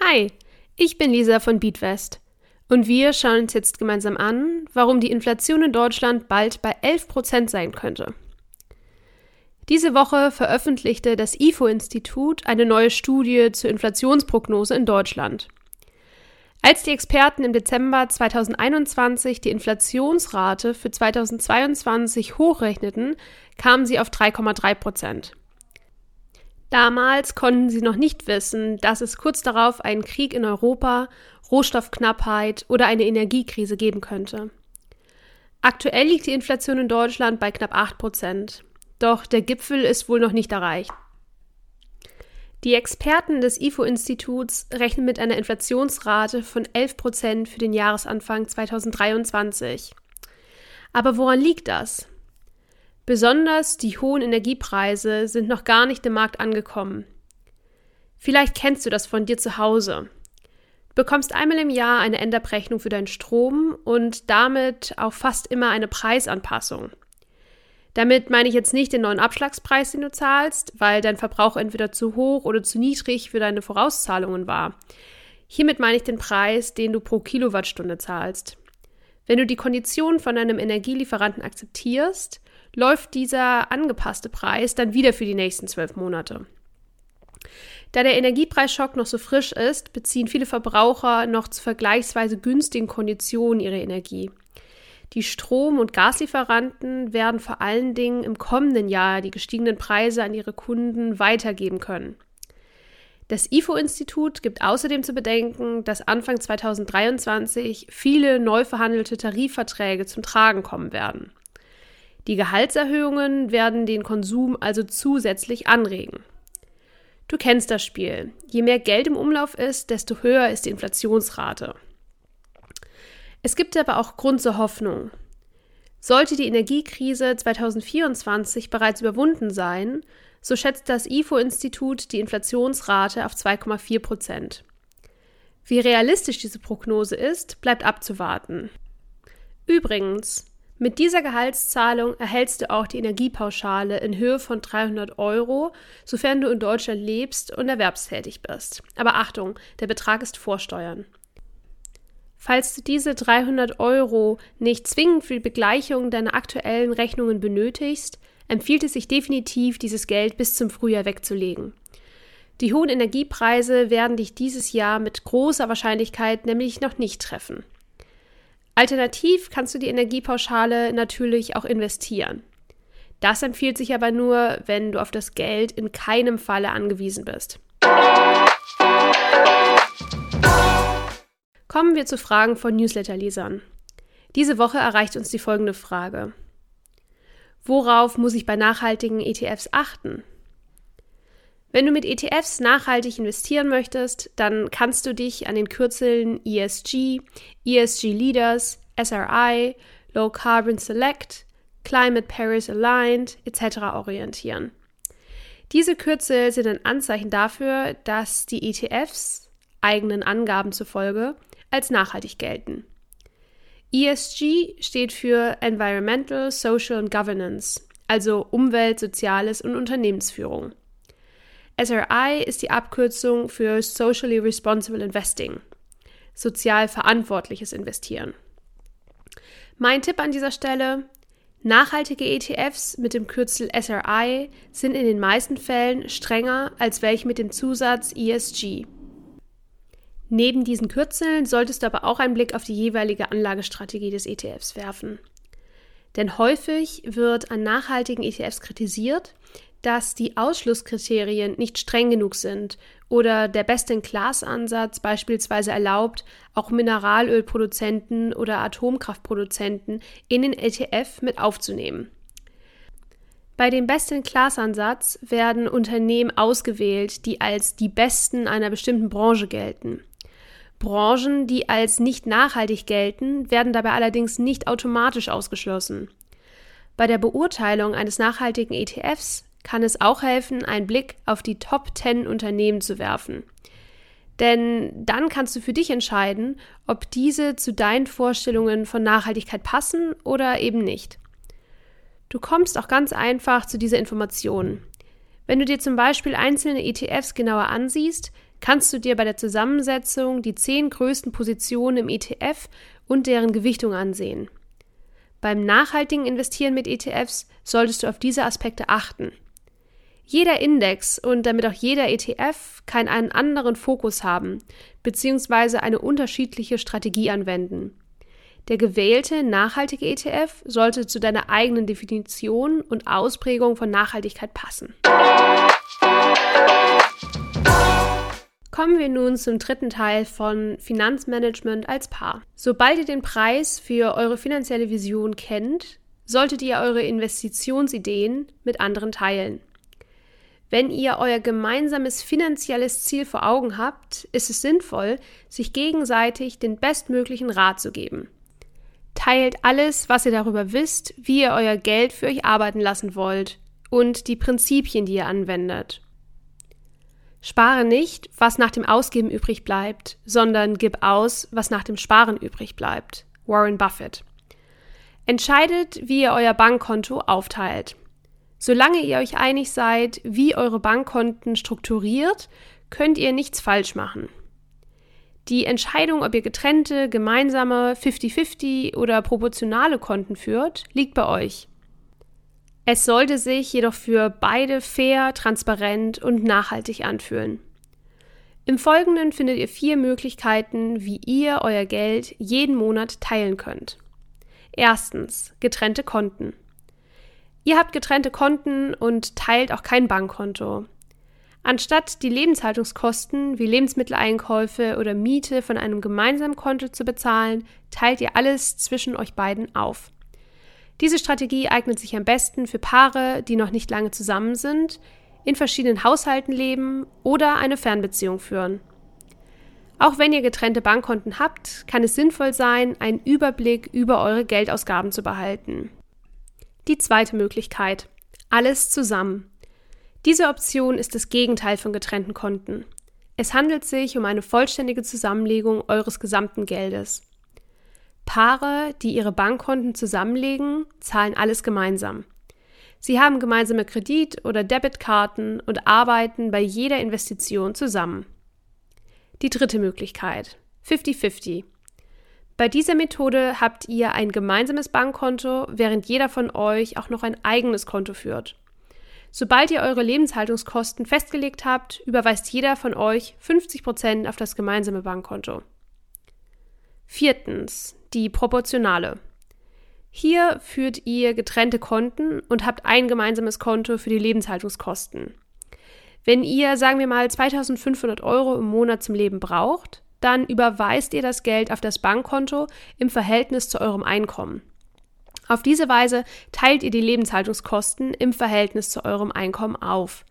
Hi, ich bin Lisa von Beatwest und wir schauen uns jetzt gemeinsam an, warum die Inflation in Deutschland bald bei 11% sein könnte. Diese Woche veröffentlichte das IFO-Institut eine neue Studie zur Inflationsprognose in Deutschland. Als die Experten im Dezember 2021 die Inflationsrate für 2022 hochrechneten, kamen sie auf 3,3 Prozent. Damals konnten sie noch nicht wissen, dass es kurz darauf einen Krieg in Europa, Rohstoffknappheit oder eine Energiekrise geben könnte. Aktuell liegt die Inflation in Deutschland bei knapp 8 Prozent. Doch der Gipfel ist wohl noch nicht erreicht. Die Experten des IFO-Instituts rechnen mit einer Inflationsrate von 11 Prozent für den Jahresanfang 2023. Aber woran liegt das? Besonders die hohen Energiepreise sind noch gar nicht im Markt angekommen. Vielleicht kennst du das von dir zu Hause. Du bekommst einmal im Jahr eine Endabrechnung für deinen Strom und damit auch fast immer eine Preisanpassung. Damit meine ich jetzt nicht den neuen Abschlagspreis, den du zahlst, weil dein Verbrauch entweder zu hoch oder zu niedrig für deine Vorauszahlungen war. Hiermit meine ich den Preis, den du pro Kilowattstunde zahlst. Wenn du die Konditionen von deinem Energielieferanten akzeptierst, läuft dieser angepasste Preis dann wieder für die nächsten zwölf Monate. Da der Energiepreisschock noch so frisch ist, beziehen viele Verbraucher noch zu vergleichsweise günstigen Konditionen ihre Energie. Die Strom- und Gaslieferanten werden vor allen Dingen im kommenden Jahr die gestiegenen Preise an ihre Kunden weitergeben können. Das IFO-Institut gibt außerdem zu bedenken, dass Anfang 2023 viele neu verhandelte Tarifverträge zum Tragen kommen werden. Die Gehaltserhöhungen werden den Konsum also zusätzlich anregen. Du kennst das Spiel. Je mehr Geld im Umlauf ist, desto höher ist die Inflationsrate. Es gibt aber auch Grund zur Hoffnung. Sollte die Energiekrise 2024 bereits überwunden sein, so schätzt das IFO-Institut die Inflationsrate auf 2,4 Prozent. Wie realistisch diese Prognose ist, bleibt abzuwarten. Übrigens, mit dieser Gehaltszahlung erhältst du auch die Energiepauschale in Höhe von 300 Euro, sofern du in Deutschland lebst und erwerbstätig bist. Aber Achtung, der Betrag ist Vorsteuern. Falls du diese 300 Euro nicht zwingend für die Begleichung deiner aktuellen Rechnungen benötigst, empfiehlt es sich definitiv, dieses Geld bis zum Frühjahr wegzulegen. Die hohen Energiepreise werden dich dieses Jahr mit großer Wahrscheinlichkeit nämlich noch nicht treffen. Alternativ kannst du die Energiepauschale natürlich auch investieren. Das empfiehlt sich aber nur, wenn du auf das Geld in keinem Falle angewiesen bist. Kommen wir zu Fragen von Newsletter-Lesern. Diese Woche erreicht uns die folgende Frage. Worauf muss ich bei nachhaltigen ETFs achten? Wenn du mit ETFs nachhaltig investieren möchtest, dann kannst du dich an den Kürzeln ESG, ESG Leaders, SRI, Low Carbon Select, Climate Paris Aligned etc. orientieren. Diese Kürzel sind ein Anzeichen dafür, dass die ETFs eigenen Angaben zufolge als nachhaltig gelten. ESG steht für Environmental, Social und Governance, also Umwelt, Soziales und Unternehmensführung. SRI ist die Abkürzung für Socially Responsible Investing, sozial verantwortliches Investieren. Mein Tipp an dieser Stelle, nachhaltige ETFs mit dem Kürzel SRI sind in den meisten Fällen strenger als welche mit dem Zusatz ESG. Neben diesen Kürzeln solltest du aber auch einen Blick auf die jeweilige Anlagestrategie des ETFs werfen. Denn häufig wird an nachhaltigen ETFs kritisiert, dass die Ausschlusskriterien nicht streng genug sind oder der Best-in-Class-Ansatz beispielsweise erlaubt, auch Mineralölproduzenten oder Atomkraftproduzenten in den ETF mit aufzunehmen. Bei dem Best-in-Class-Ansatz werden Unternehmen ausgewählt, die als die besten einer bestimmten Branche gelten. Branchen, die als nicht nachhaltig gelten, werden dabei allerdings nicht automatisch ausgeschlossen. Bei der Beurteilung eines nachhaltigen ETFs kann es auch helfen, einen Blick auf die Top 10 Unternehmen zu werfen. Denn dann kannst du für dich entscheiden, ob diese zu deinen Vorstellungen von Nachhaltigkeit passen oder eben nicht. Du kommst auch ganz einfach zu dieser Information. Wenn du dir zum Beispiel einzelne ETFs genauer ansiehst, kannst du dir bei der Zusammensetzung die zehn größten Positionen im ETF und deren Gewichtung ansehen. Beim nachhaltigen Investieren mit ETFs solltest du auf diese Aspekte achten. Jeder Index und damit auch jeder ETF kann einen anderen Fokus haben, beziehungsweise eine unterschiedliche Strategie anwenden. Der gewählte nachhaltige ETF sollte zu deiner eigenen Definition und Ausprägung von Nachhaltigkeit passen. Kommen wir nun zum dritten Teil von Finanzmanagement als Paar. Sobald ihr den Preis für eure finanzielle Vision kennt, solltet ihr eure Investitionsideen mit anderen teilen. Wenn ihr euer gemeinsames finanzielles Ziel vor Augen habt, ist es sinnvoll, sich gegenseitig den bestmöglichen Rat zu geben. Teilt alles, was ihr darüber wisst, wie ihr euer Geld für euch arbeiten lassen wollt und die Prinzipien, die ihr anwendet. Spare nicht, was nach dem Ausgeben übrig bleibt, sondern gib aus, was nach dem Sparen übrig bleibt. Warren Buffett. Entscheidet, wie ihr euer Bankkonto aufteilt. Solange ihr euch einig seid, wie eure Bankkonten strukturiert, könnt ihr nichts falsch machen. Die Entscheidung, ob ihr getrennte, gemeinsame, 50-50 oder proportionale Konten führt, liegt bei euch. Es sollte sich jedoch für beide fair, transparent und nachhaltig anfühlen. Im Folgenden findet ihr vier Möglichkeiten, wie ihr euer Geld jeden Monat teilen könnt. Erstens, getrennte Konten. Ihr habt getrennte Konten und teilt auch kein Bankkonto. Anstatt die Lebenshaltungskosten wie Lebensmitteleinkäufe oder Miete von einem gemeinsamen Konto zu bezahlen, teilt ihr alles zwischen euch beiden auf. Diese Strategie eignet sich am besten für Paare, die noch nicht lange zusammen sind, in verschiedenen Haushalten leben oder eine Fernbeziehung führen. Auch wenn ihr getrennte Bankkonten habt, kann es sinnvoll sein, einen Überblick über eure Geldausgaben zu behalten. Die zweite Möglichkeit. Alles zusammen. Diese Option ist das Gegenteil von getrennten Konten. Es handelt sich um eine vollständige Zusammenlegung eures gesamten Geldes. Paare, die ihre Bankkonten zusammenlegen, zahlen alles gemeinsam. Sie haben gemeinsame Kredit- oder Debitkarten und arbeiten bei jeder Investition zusammen. Die dritte Möglichkeit. 50-50. Bei dieser Methode habt ihr ein gemeinsames Bankkonto, während jeder von euch auch noch ein eigenes Konto führt. Sobald ihr eure Lebenshaltungskosten festgelegt habt, überweist jeder von euch 50% auf das gemeinsame Bankkonto. Viertens, die Proportionale. Hier führt ihr getrennte Konten und habt ein gemeinsames Konto für die Lebenshaltungskosten. Wenn ihr, sagen wir mal, 2500 Euro im Monat zum Leben braucht, dann überweist ihr das Geld auf das Bankkonto im Verhältnis zu eurem Einkommen. Auf diese Weise teilt ihr die Lebenshaltungskosten im Verhältnis zu eurem Einkommen auf.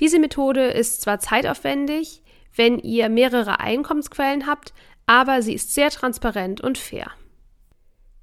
Diese Methode ist zwar zeitaufwendig, wenn ihr mehrere Einkommensquellen habt, aber sie ist sehr transparent und fair.